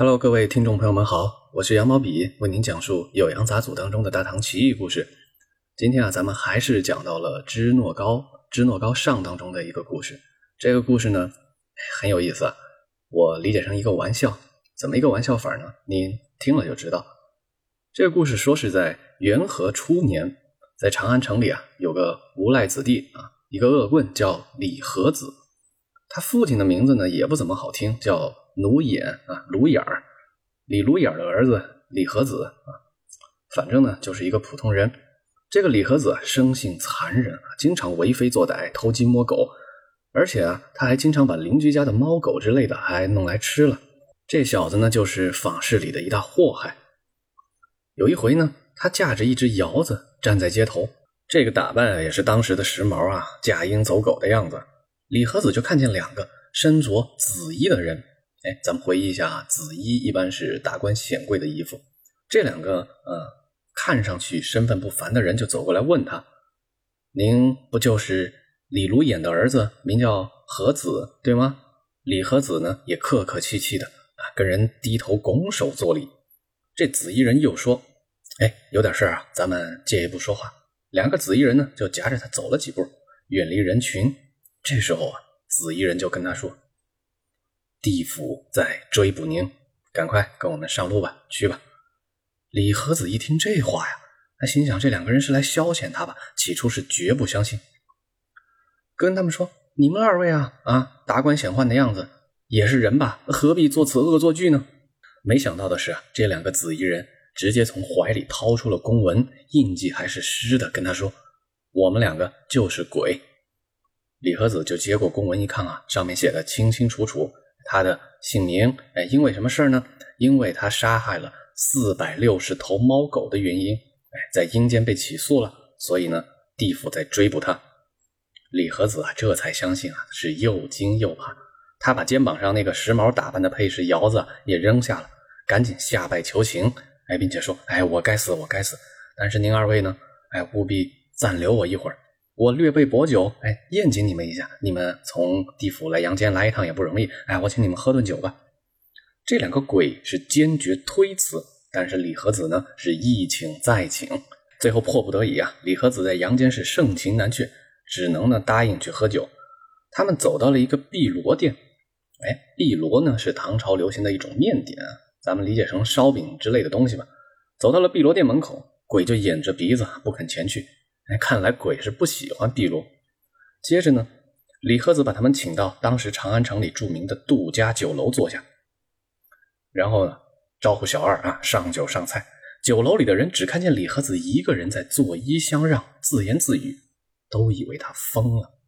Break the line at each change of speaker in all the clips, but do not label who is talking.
Hello，各位听众朋友们好，我是羊毛笔，为您讲述《酉阳杂俎》当中的大唐奇异故事。今天啊，咱们还是讲到了支诺高支诺高上当中的一个故事。这个故事呢很有意思啊，我理解成一个玩笑。怎么一个玩笑法呢？您听了就知道。这个故事说是在元和初年，在长安城里啊，有个无赖子弟啊，一个恶棍叫李和子，他父亲的名字呢也不怎么好听，叫。卢眼啊，卢眼儿，李卢眼儿的儿子李和子啊，反正呢就是一个普通人。这个李和子生性残忍啊，经常为非作歹、偷鸡摸狗，而且啊，他还经常把邻居家的猫狗之类的还弄来吃了。这小子呢，就是坊市里的一大祸害。有一回呢，他驾着一只窑子站在街头，这个打扮也是当时的时髦啊，驾鹰走狗的样子。李和子就看见两个身着紫衣的人。哎，咱们回忆一下啊，紫衣一般是达官显贵的衣服。这两个呃，看上去身份不凡的人就走过来问他：“您不就是李卢衍的儿子，名叫何子，对吗？”李和子呢也客客气气的啊，跟人低头拱手作礼。这紫衣人又说：“哎，有点事啊，咱们借一步说话。”两个紫衣人呢就夹着他走了几步，远离人群。这时候啊，紫衣人就跟他说。地府在追捕您，赶快跟我们上路吧，去吧。李和子一听这话呀，他心想这两个人是来消遣他吧？起初是绝不相信，跟他们说：“你们二位啊啊，达官显宦的样子，也是人吧？何必做此恶作剧呢？”没想到的是啊，这两个紫衣人直接从怀里掏出了公文，印记还是湿的，跟他说：“我们两个就是鬼。”李和子就接过公文一看啊，上面写的清清楚楚。他的姓名，哎，因为什么事呢？因为他杀害了四百六十头猫狗的原因，哎，在阴间被起诉了，所以呢，地府在追捕他。李和子啊，这才相信啊，是又惊又怕。他把肩膀上那个时髦打扮的配饰窑子也扔下了，赶紧下拜求情，哎，并且说，哎，我该死，我该死，但是您二位呢，哎，务必暂留我一会儿。我略备薄酒，哎，宴请你们一下。你们从地府来阳间来一趟也不容易，哎，我请你们喝顿酒吧。这两个鬼是坚决推辞，但是李和子呢是一请再请，最后迫不得已啊，李和子在阳间是盛情难却，只能呢答应去喝酒。他们走到了一个碧螺店，哎，碧螺呢是唐朝流行的一种面点，咱们理解成烧饼之类的东西吧。走到了碧螺店门口，鬼就掩着鼻子不肯前去。哎，看来鬼是不喜欢碧螺。接着呢，李和子把他们请到当时长安城里著名的杜家酒楼坐下，然后呢，招呼小二啊上酒上菜。酒楼里的人只看见李和子一个人在作揖相让、自言自语，都以为他疯了。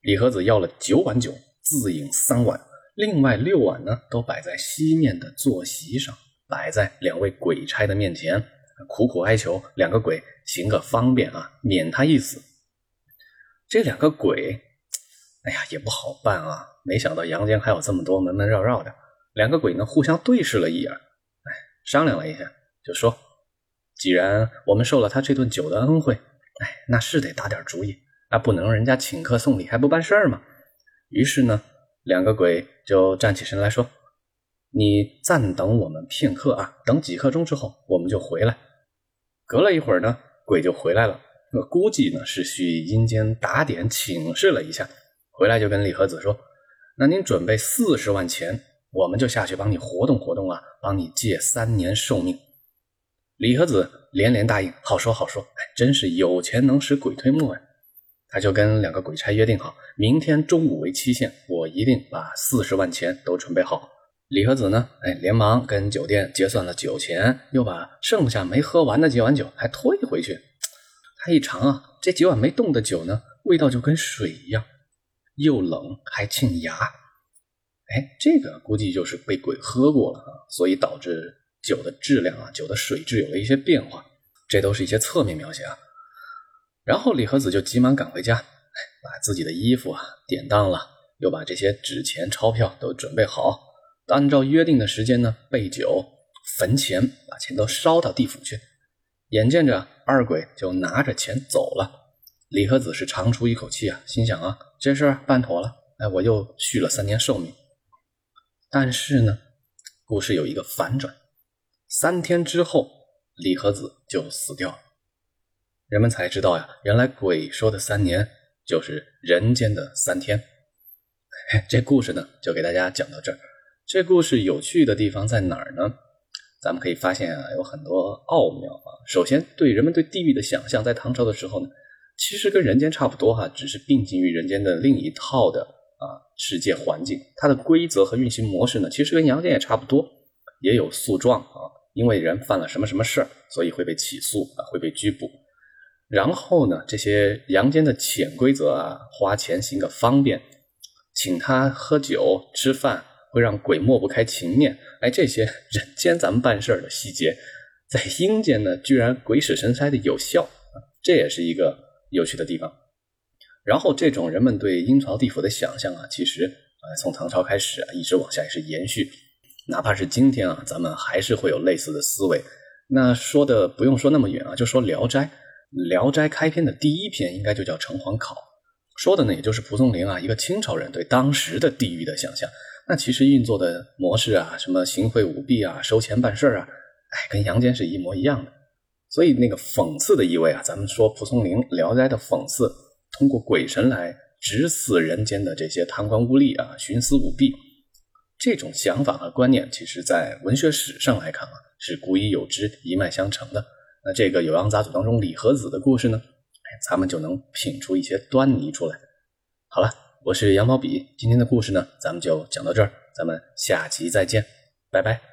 李和子要了九碗酒，自饮三碗，另外六碗呢都摆在西面的坐席上，摆在两位鬼差的面前。苦苦哀求两个鬼行个方便啊，免他一死。这两个鬼，哎呀，也不好办啊！没想到阳间还有这么多门门绕绕的。两个鬼呢，互相对视了一眼，哎，商量了一下，就说：“既然我们受了他这顿酒的恩惠，哎，那是得打点主意，那不能人家请客送礼还不办事儿吗？”于是呢，两个鬼就站起身来说。你暂等我们片刻啊，等几刻钟之后，我们就回来。隔了一会儿呢，鬼就回来了。那估计呢是去阴间打点请示了一下，回来就跟李和子说：“那您准备四十万钱，我们就下去帮你活动活动啊，帮你借三年寿命。”李和子连连答应：“好说好说。”哎，真是有钱能使鬼推磨呀！他就跟两个鬼差约定好，明天中午为期限，我一定把四十万钱都准备好。李和子呢？哎，连忙跟酒店结算了酒钱，又把剩下没喝完的几碗酒还退回去。他一尝啊，这几碗没动的酒呢，味道就跟水一样，又冷还沁牙。哎，这个估计就是被鬼喝过了啊，所以导致酒的质量啊，酒的水质有了一些变化。这都是一些侧面描写啊。然后李和子就急忙赶回家，把自己的衣服啊典当了，又把这些纸钱钞票都准备好。按照约定的时间呢，备酒、焚钱，把钱都烧到地府去。眼见着二鬼就拿着钱走了，李和子是长出一口气啊，心想啊，这事儿办妥了，哎，我又续了三年寿命。但是呢，故事有一个反转，三天之后，李和子就死掉了。人们才知道呀，原来鬼说的三年就是人间的三天。这故事呢，就给大家讲到这儿。这故事有趣的地方在哪儿呢？咱们可以发现啊，有很多奥妙啊。首先，对人们对地狱的想象，在唐朝的时候呢，其实跟人间差不多哈，只是并进于人间的另一套的啊世界环境。它的规则和运行模式呢，其实跟阳间也差不多，也有诉状啊，因为人犯了什么什么事儿，所以会被起诉啊，会被拘捕。然后呢，这些阳间的潜规则啊，花钱行个方便，请他喝酒吃饭。会让鬼抹不开情面，哎，这些人间咱们办事儿的细节，在阴间呢，居然鬼使神差的有效，这也是一个有趣的地方。然后，这种人们对阴曹地府的想象啊，其实啊，从唐朝开始啊，一直往下也是延续，哪怕是今天啊，咱们还是会有类似的思维。那说的不用说那么远啊，就说《聊斋》，《聊斋》开篇的第一篇应该就叫《城隍考》，说的呢，也就是蒲松龄啊，一个清朝人对当时的地狱的想象。那其实运作的模式啊，什么行贿舞弊啊，收钱办事啊，哎，跟阳间是一模一样的。所以那个讽刺的意味啊，咱们说蒲松龄《聊斋》的讽刺，通过鬼神来指死人间的这些贪官污吏啊，徇私舞弊，这种想法和观念，其实在文学史上来看啊，是古已有之，一脉相承的。那这个《酉阳杂俎》当中李和子的故事呢，哎，咱们就能品出一些端倪出来。好了。我是羊毛笔，今天的故事呢，咱们就讲到这儿，咱们下期再见，拜拜。